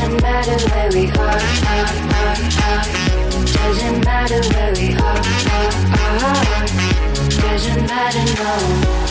Doesn't matter where we are, are, are, are. Doesn't matter where we are, are, are. Doesn't matter, no.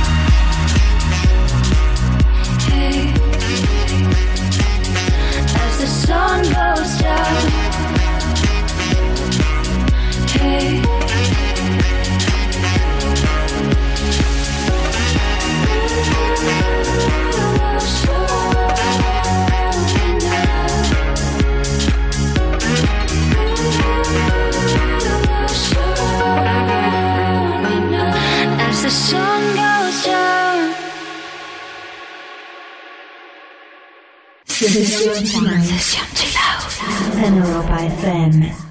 Sun goes down. Hey. As the Sesión Chill Out en by FM.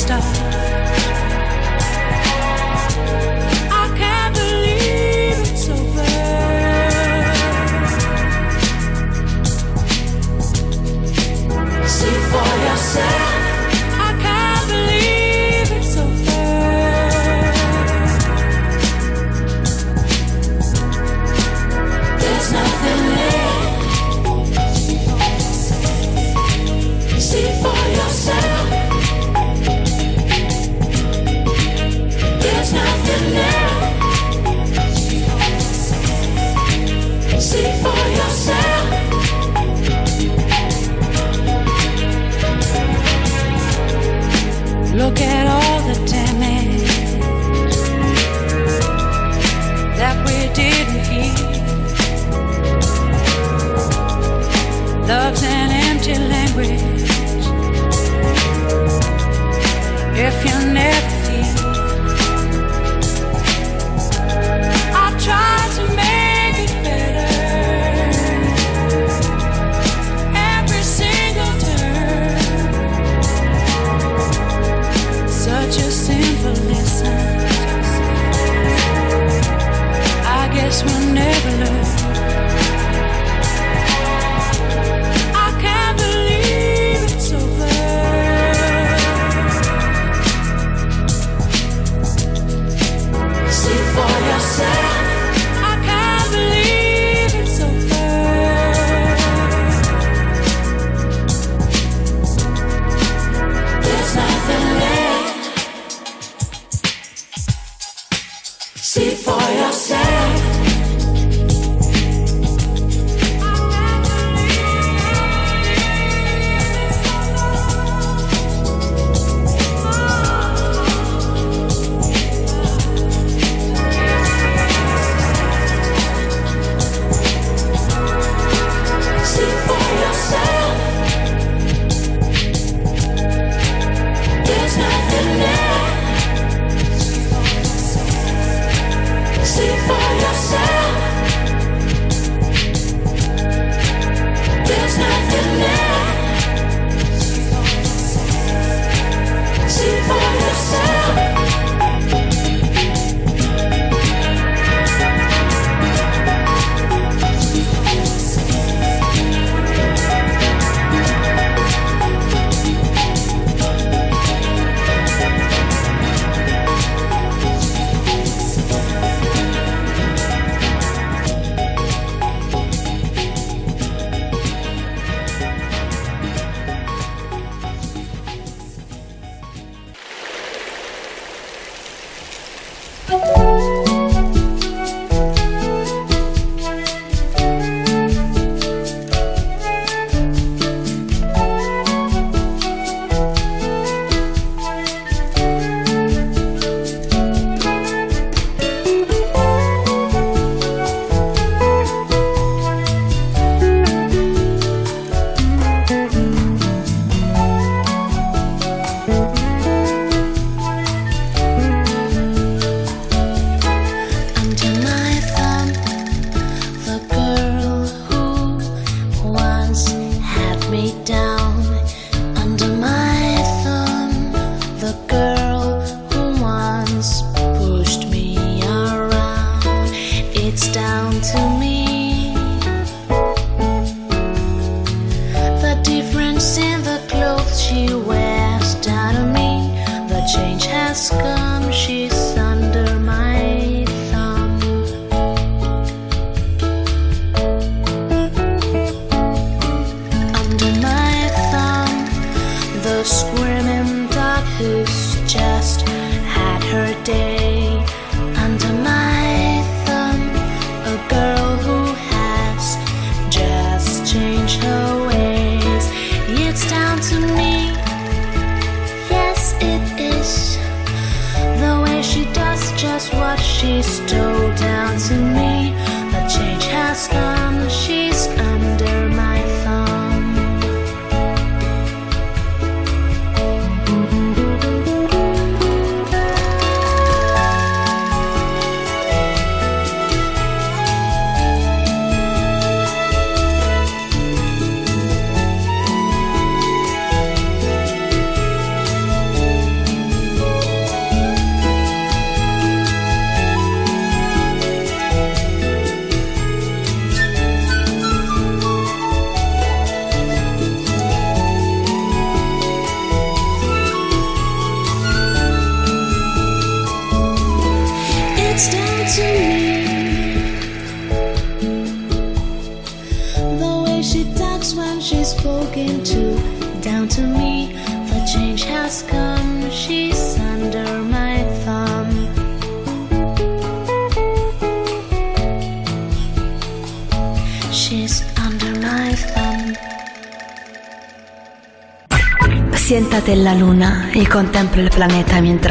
See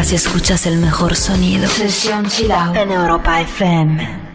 mientras escuchas el mejor sonido. Sesión Chilao en Europa FM.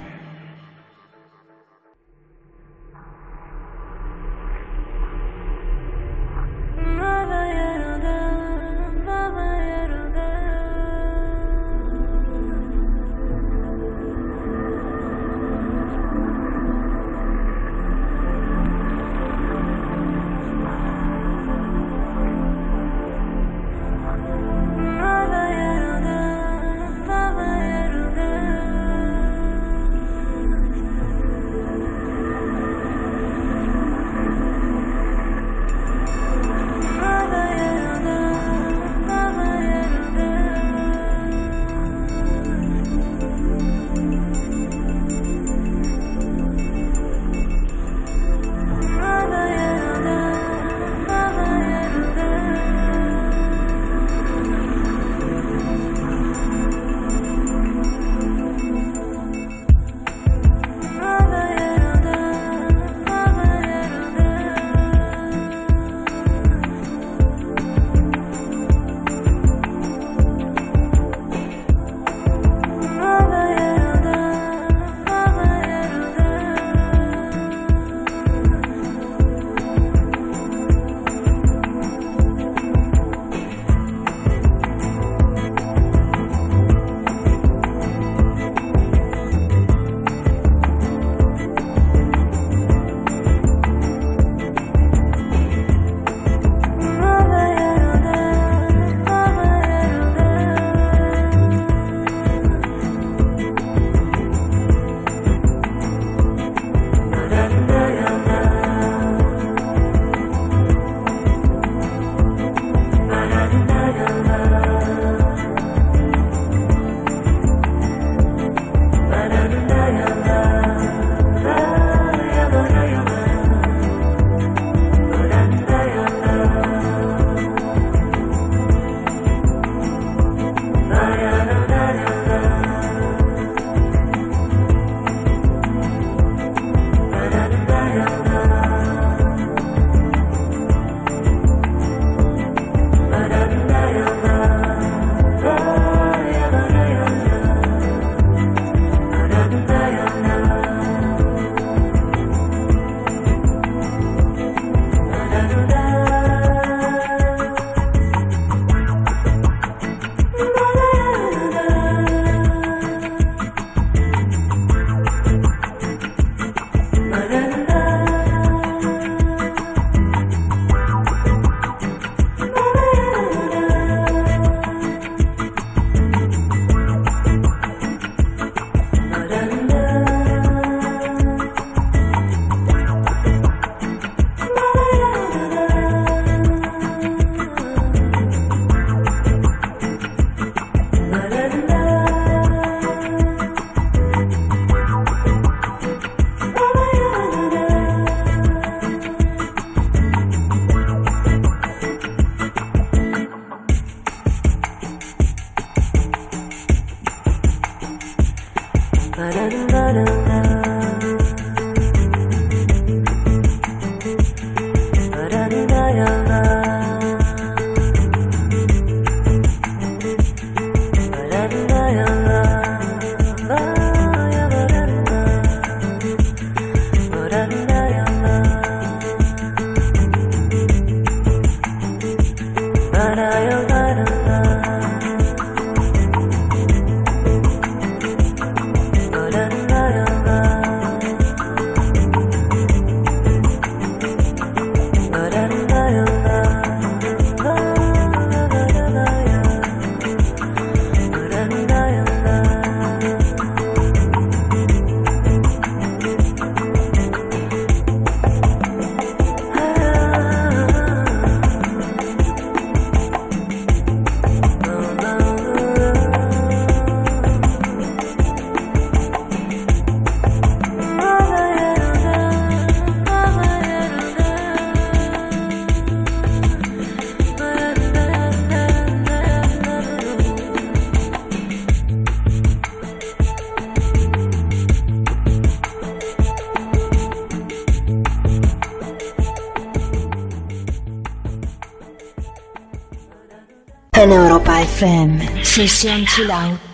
FM. Sesión Chill Out.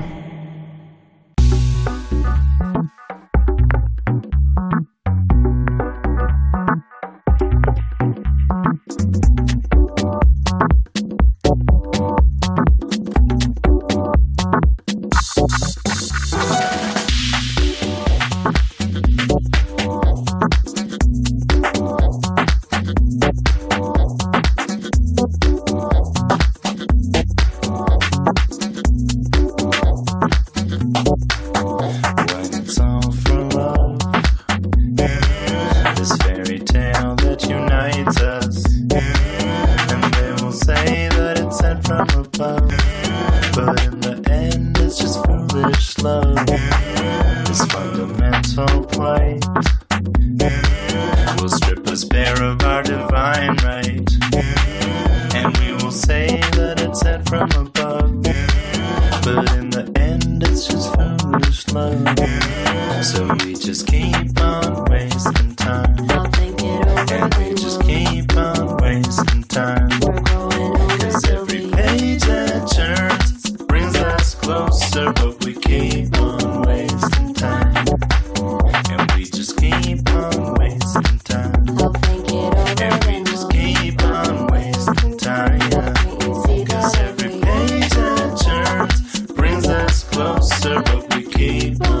Keep on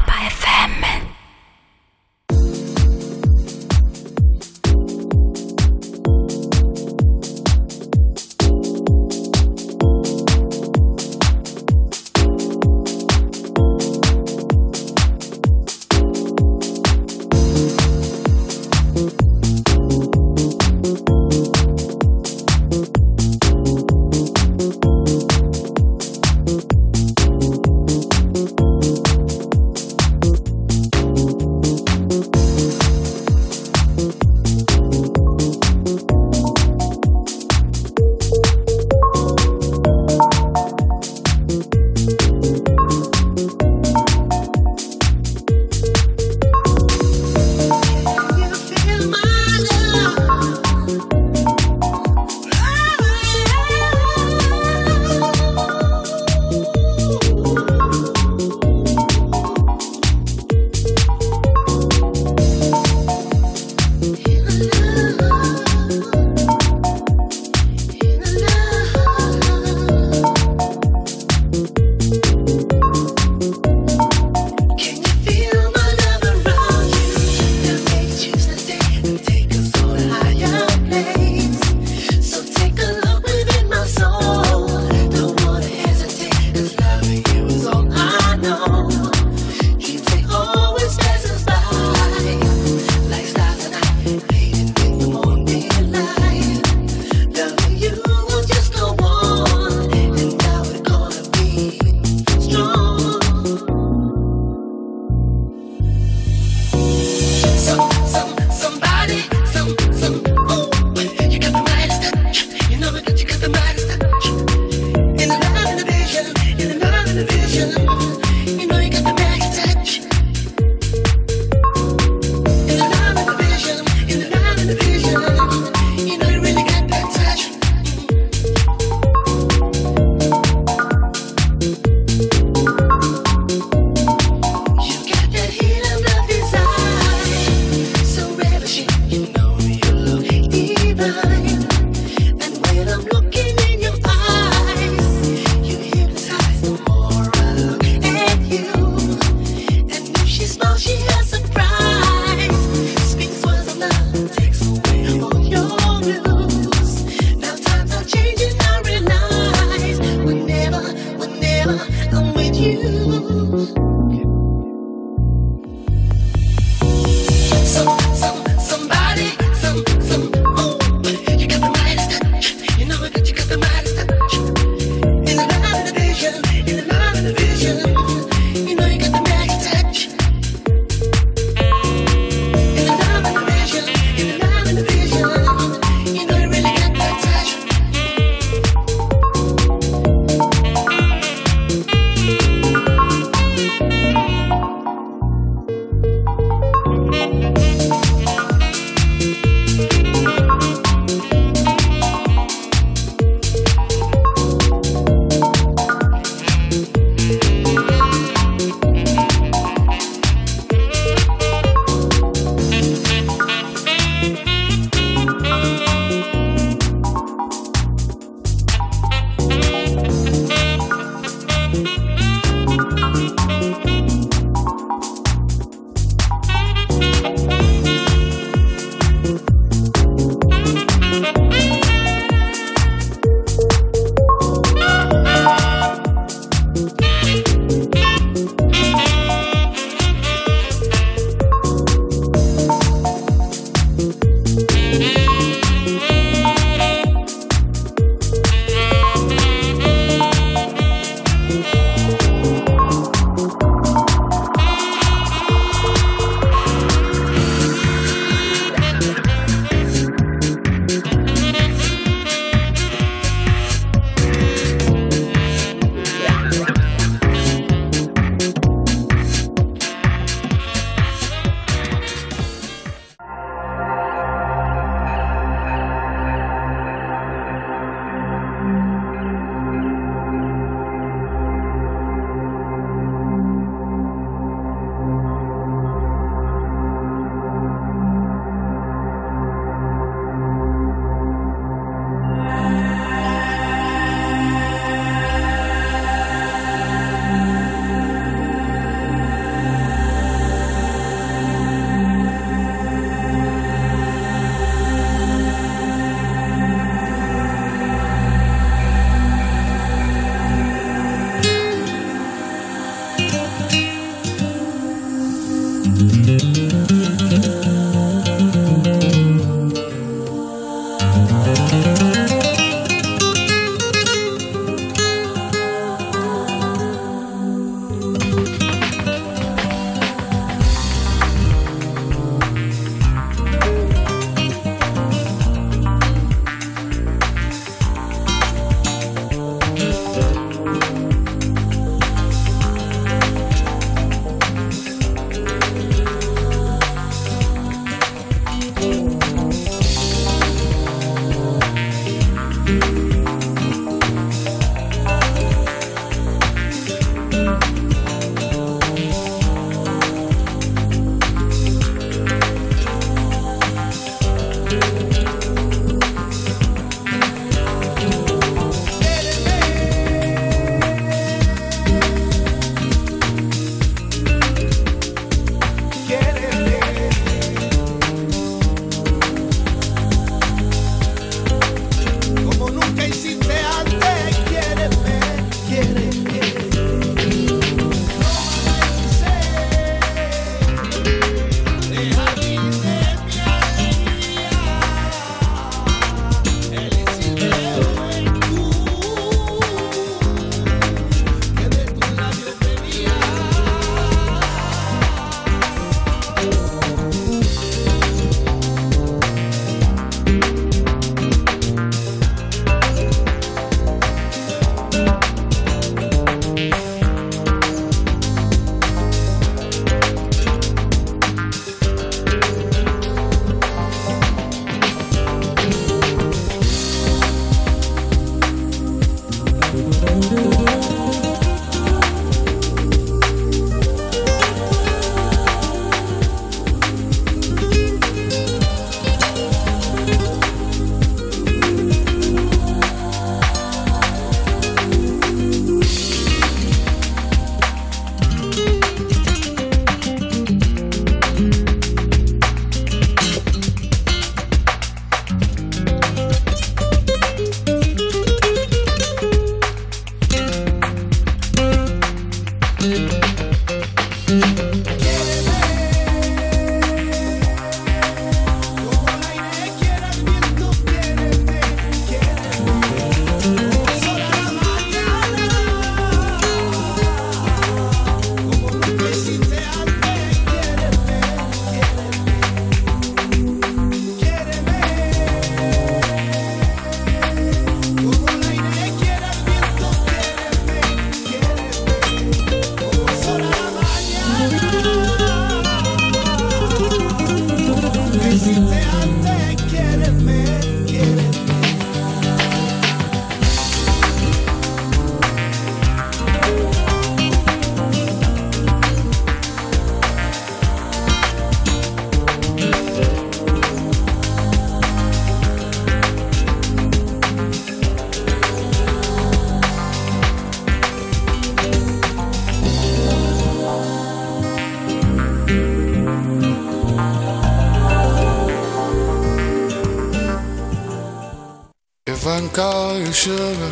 call you sugar?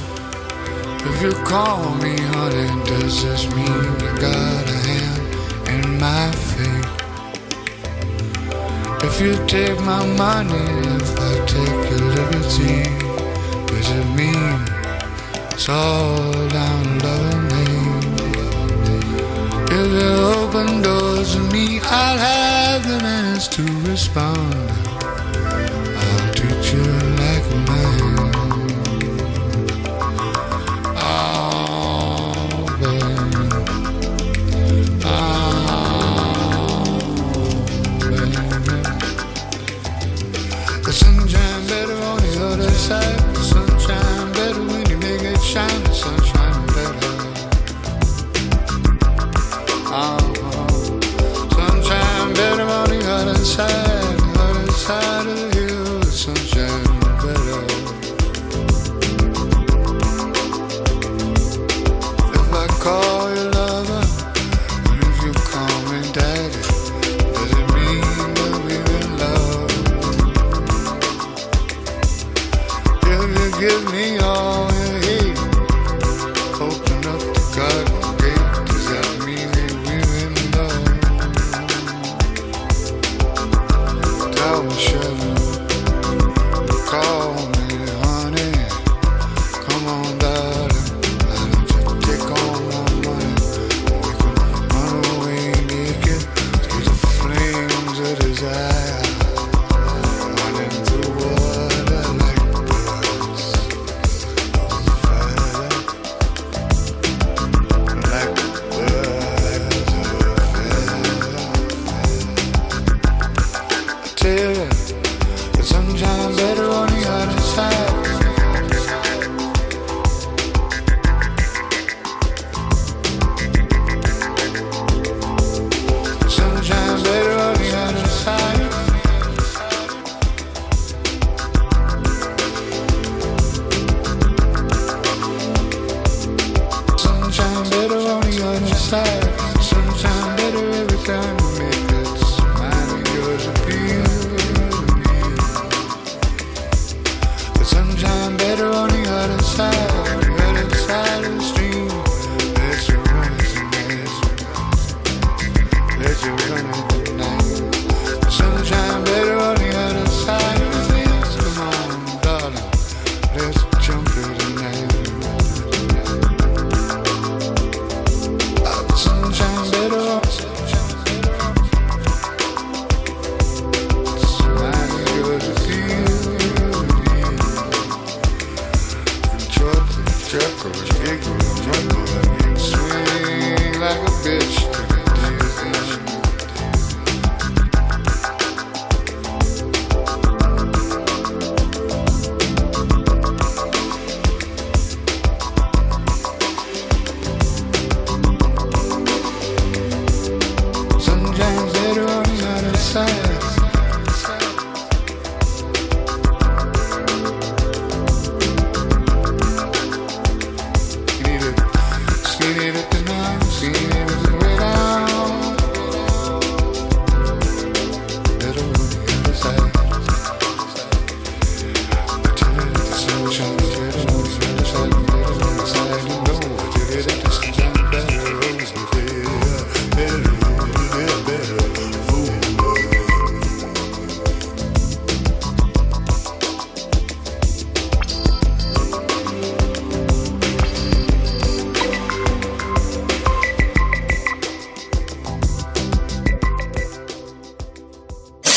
If you call me honey, does this mean you got a hand in my fate? If you take my money, if I take your liberty, does it mean it's all down loving me? If you open doors to me, I'll have the manners to respond.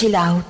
Chill out.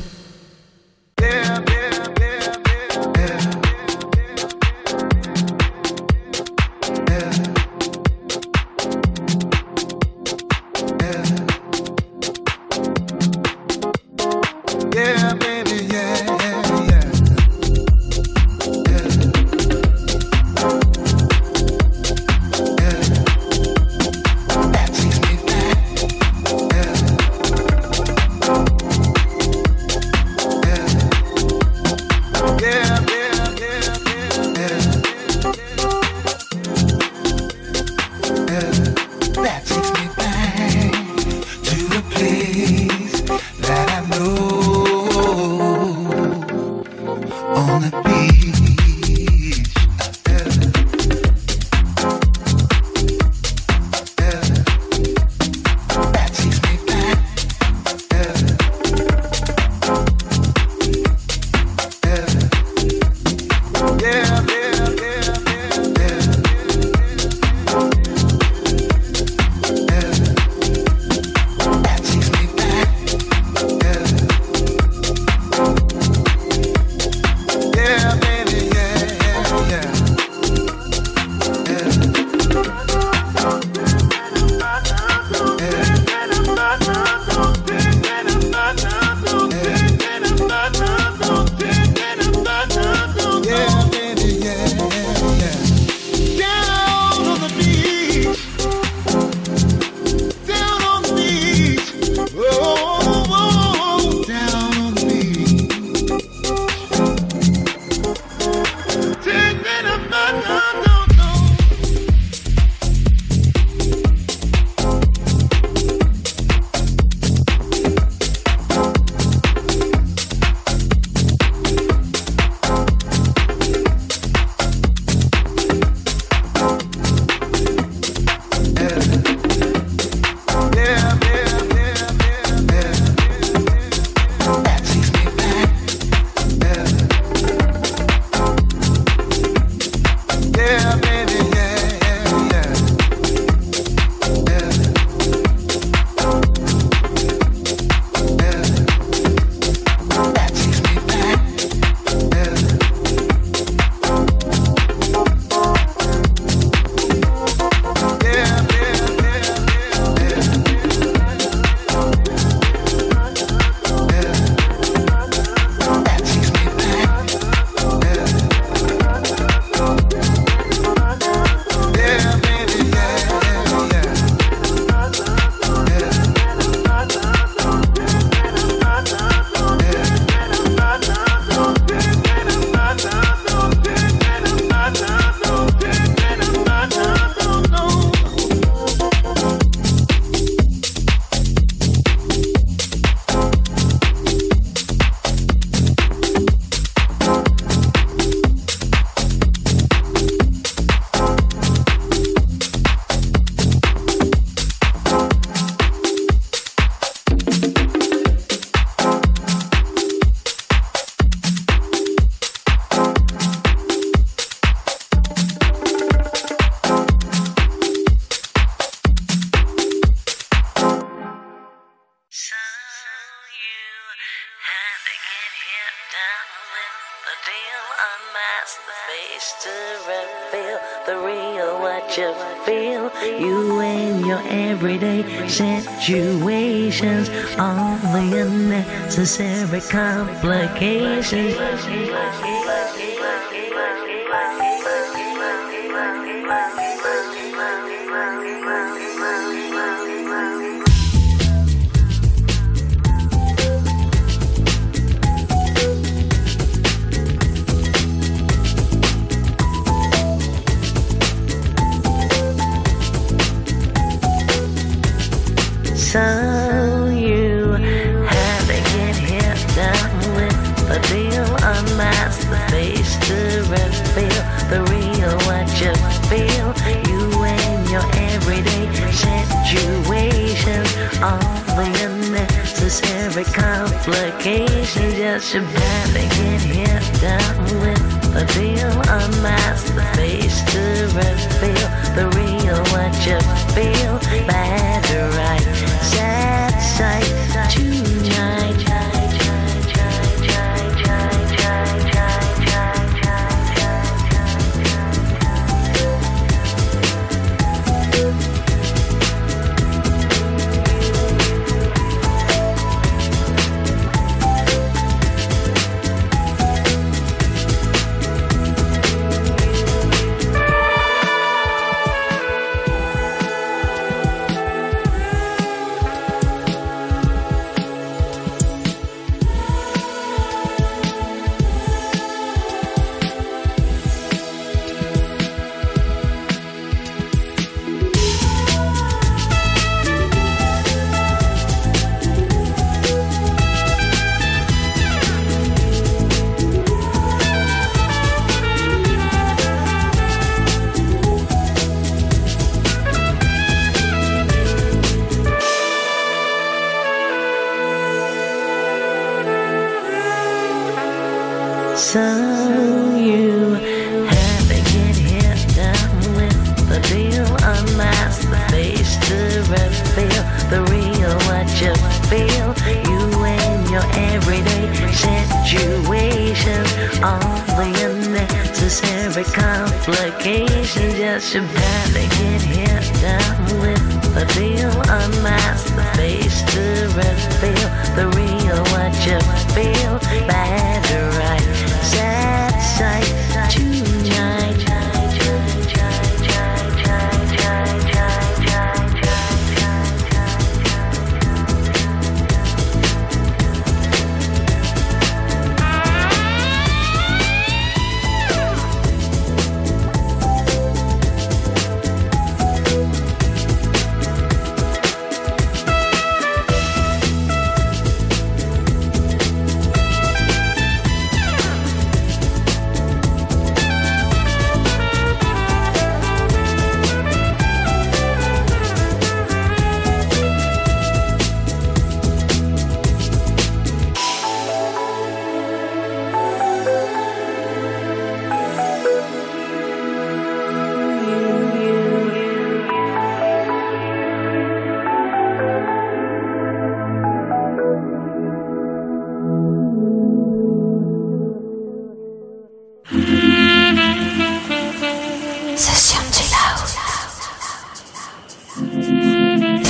with complications.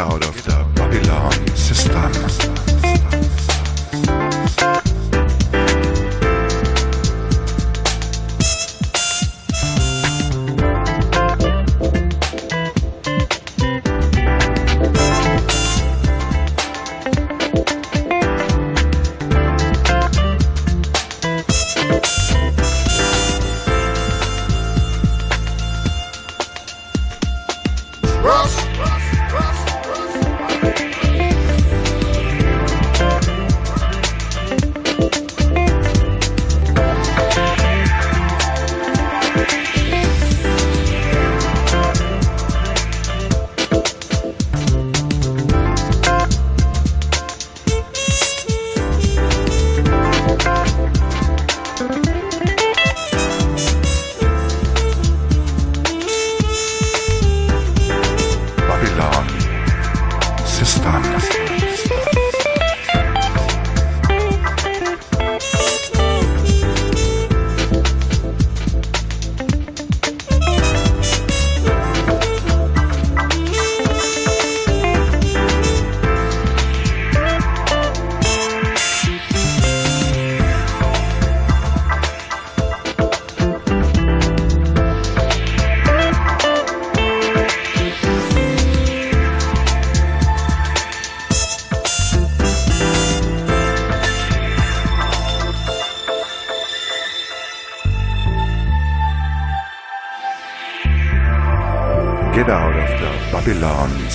ahora.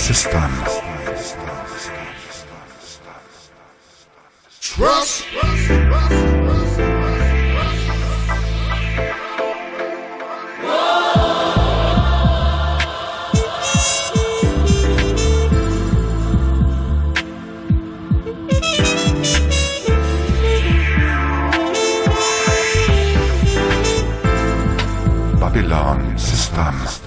System. Trust. Babylon system. system,